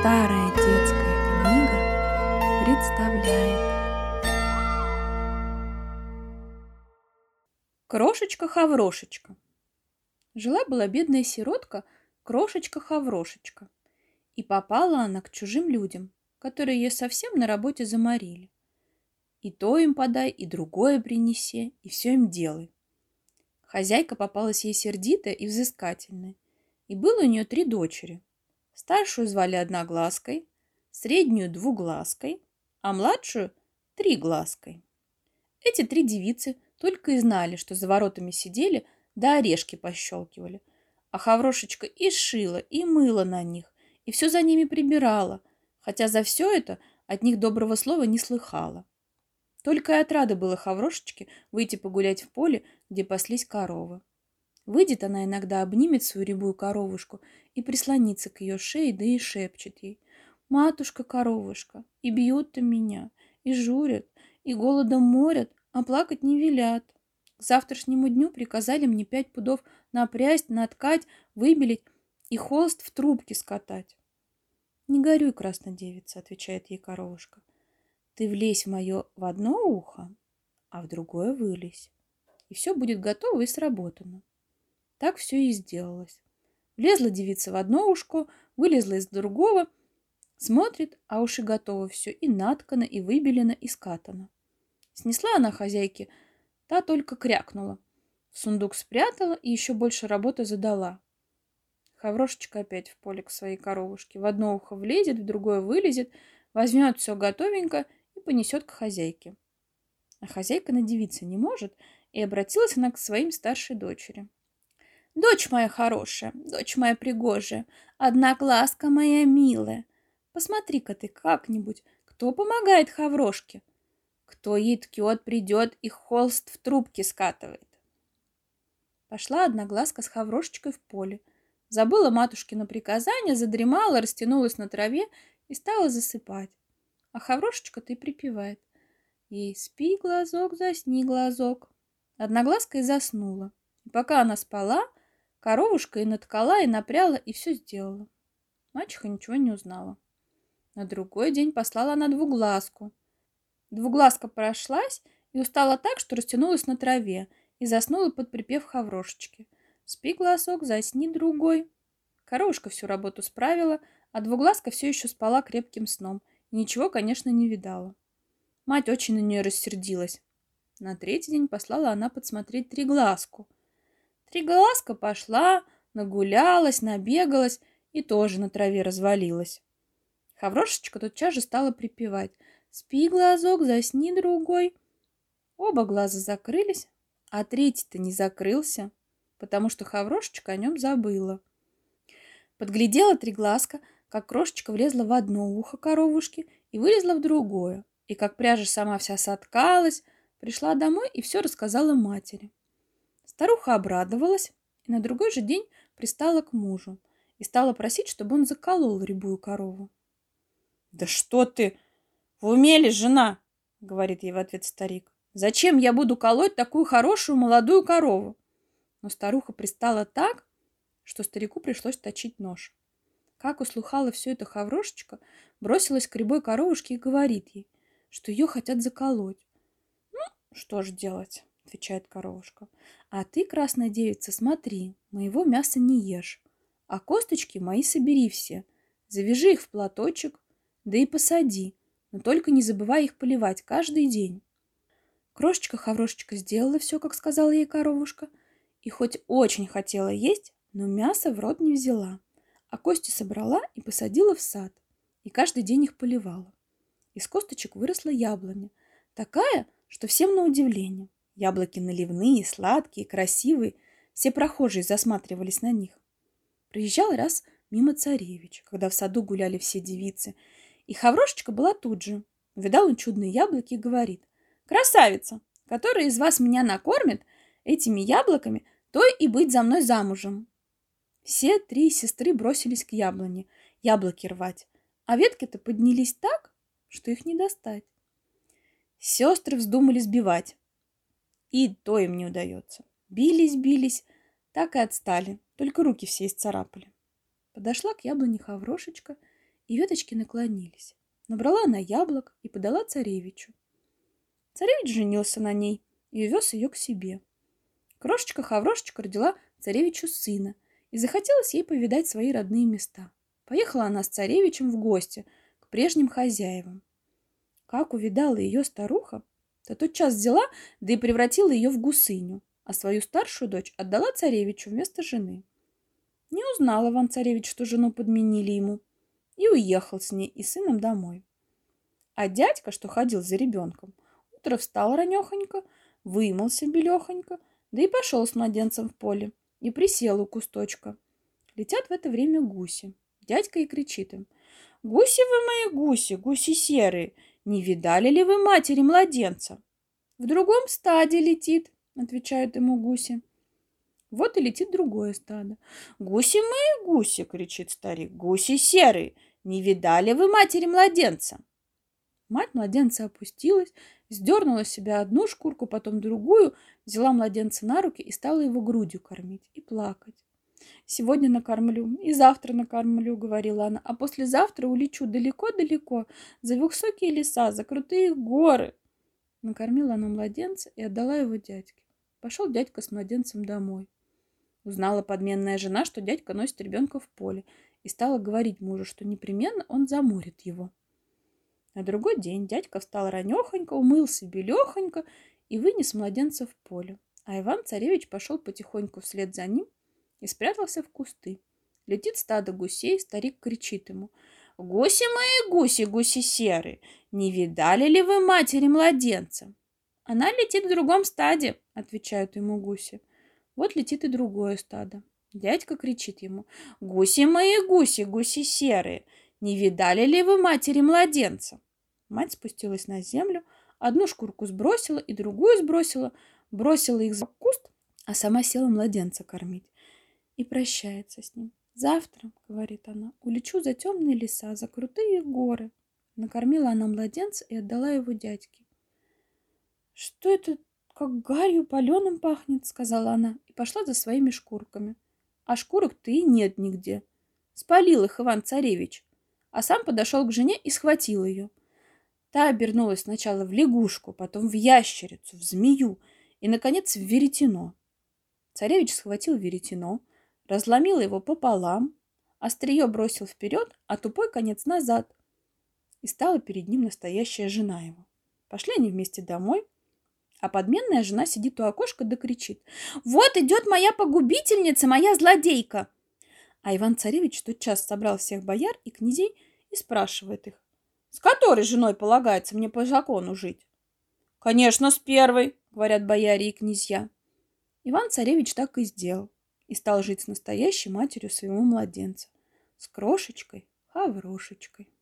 Старая детская книга представляет Крошечка-хаврошечка Жила-была бедная сиротка, крошечка-хаврошечка. И попала она к чужим людям, которые ее совсем на работе заморили. И то им подай, и другое принеси, и все им делай. Хозяйка попалась ей сердитая и взыскательная, и было у нее три дочери – Старшую звали Одноглазкой, среднюю – Двуглазкой, а младшую – Триглазкой. Эти три девицы только и знали, что за воротами сидели да орешки пощелкивали. А Хаврошечка и шила, и мыла на них, и все за ними прибирала, хотя за все это от них доброго слова не слыхала. Только и отрада было Хаврошечке выйти погулять в поле, где паслись коровы. Выйдет она иногда, обнимет свою рябую коровушку и прислонится к ее шее, да и шепчет ей. «Матушка-коровушка, и бьют-то меня, и журят, и голодом морят, а плакать не велят. К завтрашнему дню приказали мне пять пудов напрясть, наткать, выбелить и холст в трубке скатать. «Не горюй, краснодевица», — отвечает ей коровушка. «Ты влезь в мое в одно ухо, а в другое вылезь, и все будет готово и сработано». Так все и сделалось. Влезла девица в одно ушко, вылезла из другого, смотрит, а уж и готово все, и наткано, и выбелено, и скатано. Снесла она хозяйке, та только крякнула. В сундук спрятала и еще больше работы задала. Хаврошечка опять в поле к своей коровушке. В одно ухо влезет, в другое вылезет, возьмет все готовенько и понесет к хозяйке. А хозяйка надевиться не может, и обратилась она к своим старшей дочери. Дочь моя хорошая, дочь моя пригожая, одна глазка моя милая. Посмотри-ка ты как-нибудь, кто помогает Хаврошке? Кто ей ткет, придет и холст в трубке скатывает? Пошла одна глазка с Хаврошечкой в поле. Забыла матушкино приказание, задремала, растянулась на траве и стала засыпать. А Хаврошечка-то и припевает. Ей спи, глазок, засни, глазок. Одноглазка и заснула. И пока она спала, Коровушка и наткала, и напряла, и все сделала. Мачеха ничего не узнала. На другой день послала она двуглазку. Двуглазка прошлась и устала так, что растянулась на траве и заснула под припев хаврошечки. Спи, глазок, засни другой. Коровушка всю работу справила, а двуглазка все еще спала крепким сном и ничего, конечно, не видала. Мать очень на нее рассердилась. На третий день послала она подсмотреть триглазку – Триглазка пошла, нагулялась, набегалась и тоже на траве развалилась. Хаврошечка тотчас же стала припевать «Спи, глазок, засни, другой». Оба глаза закрылись, а третий-то не закрылся, потому что Хаврошечка о нем забыла. Подглядела Триглазка, как крошечка влезла в одно ухо коровушки и вылезла в другое, и как пряжа сама вся соткалась, пришла домой и все рассказала матери. Старуха обрадовалась и на другой же день пристала к мужу и стала просить, чтобы он заколол рябую корову. «Да что ты! В уме ли, жена?» — говорит ей в ответ старик. «Зачем я буду колоть такую хорошую молодую корову?» Но старуха пристала так, что старику пришлось точить нож. Как услыхала все это хаврошечка, бросилась к рябой коровушке и говорит ей, что ее хотят заколоть. «Ну, что ж делать?» Отвечает коровушка. А ты, красная девица, смотри, моего мяса не ешь, а косточки мои собери все, завяжи их в платочек, да и посади, но только не забывай их поливать каждый день. Крошечка-хаврошечка сделала все, как сказала ей коровушка, и хоть очень хотела есть, но мясо в рот не взяла, а кости собрала и посадила в сад, и каждый день их поливала. Из косточек выросла яблоня, такая, что всем на удивление. Яблоки наливные, сладкие, красивые. Все прохожие засматривались на них. Приезжал раз мимо царевич, когда в саду гуляли все девицы. И Хаврошечка была тут же. Увидал он чудные яблоки и говорит. «Красавица, которая из вас меня накормит этими яблоками, то и быть за мной замужем». Все три сестры бросились к яблоне, яблоки рвать, а ветки-то поднялись так, что их не достать. Сестры вздумали сбивать, и то им не удается. Бились, бились, так и отстали, только руки все исцарапали. Подошла к яблоне Хаврошечка и веточки наклонились. Набрала она яблок и подала царевичу. Царевич женился на ней и увез ее к себе. Крошечка-хаврошечка родила царевичу сына, и захотелось ей повидать свои родные места. Поехала она с царевичем в гости к прежним хозяевам. Как увидала ее старуха, то тотчас взяла, да и превратила ее в гусыню, а свою старшую дочь отдала царевичу вместо жены. Не узнал Иван-царевич, что жену подменили ему, и уехал с ней и сыном домой. А дядька, что ходил за ребенком, утро встал ранехонько, вымылся белехонько, да и пошел с младенцем в поле, и присел у кусточка. Летят в это время гуси. Дядька и кричит им. «Гуси вы мои гуси, гуси серые, не видали ли вы матери младенца?» «В другом стаде летит», — отвечают ему гуси. Вот и летит другое стадо. «Гуси мои гуси!» — кричит старик. «Гуси серые! Не видали вы матери младенца?» Мать младенца опустилась, сдернула с себя одну шкурку, потом другую, взяла младенца на руки и стала его грудью кормить и плакать. «Сегодня накормлю и завтра накормлю», — говорила она, «а послезавтра улечу далеко-далеко, за высокие леса, за крутые горы». Накормила она младенца и отдала его дядьке. Пошел дядька с младенцем домой. Узнала подменная жена, что дядька носит ребенка в поле, и стала говорить мужу, что непременно он заморит его. На другой день дядька встал ранехонько, умылся белехонько и вынес младенца в поле. А Иван-царевич пошел потихоньку вслед за ним и спрятался в кусты. Летит стадо гусей, старик кричит ему. «Гуси мои гуси, гуси серые, не видали ли вы матери младенца?» «Она летит в другом стаде», — отвечают ему гуси. Вот летит и другое стадо. Дядька кричит ему. «Гуси мои гуси, гуси серые! Не видали ли вы матери младенца?» Мать спустилась на землю, одну шкурку сбросила и другую сбросила, бросила их за куст, а сама села младенца кормить. И прощается с ним. «Завтра, — говорит она, — улечу за темные леса, за крутые горы». Накормила она младенца и отдала его дядьке. «Что это как гарью паленым пахнет», — сказала она и пошла за своими шкурками. А шкурок-то и нет нигде. Спалил их Иван-царевич, а сам подошел к жене и схватил ее. Та обернулась сначала в лягушку, потом в ящерицу, в змею и, наконец, в веретено. Царевич схватил веретено, разломил его пополам, острие бросил вперед, а тупой конец назад. И стала перед ним настоящая жена его. Пошли они вместе домой, а подменная жена сидит у окошка да кричит. «Вот идет моя погубительница, моя злодейка!» А Иван-царевич тотчас собрал всех бояр и князей и спрашивает их. «С которой женой полагается мне по закону жить?» «Конечно, с первой!» — говорят бояре и князья. Иван-царевич так и сделал и стал жить с настоящей матерью своего младенца, с крошечкой Хаврошечкой.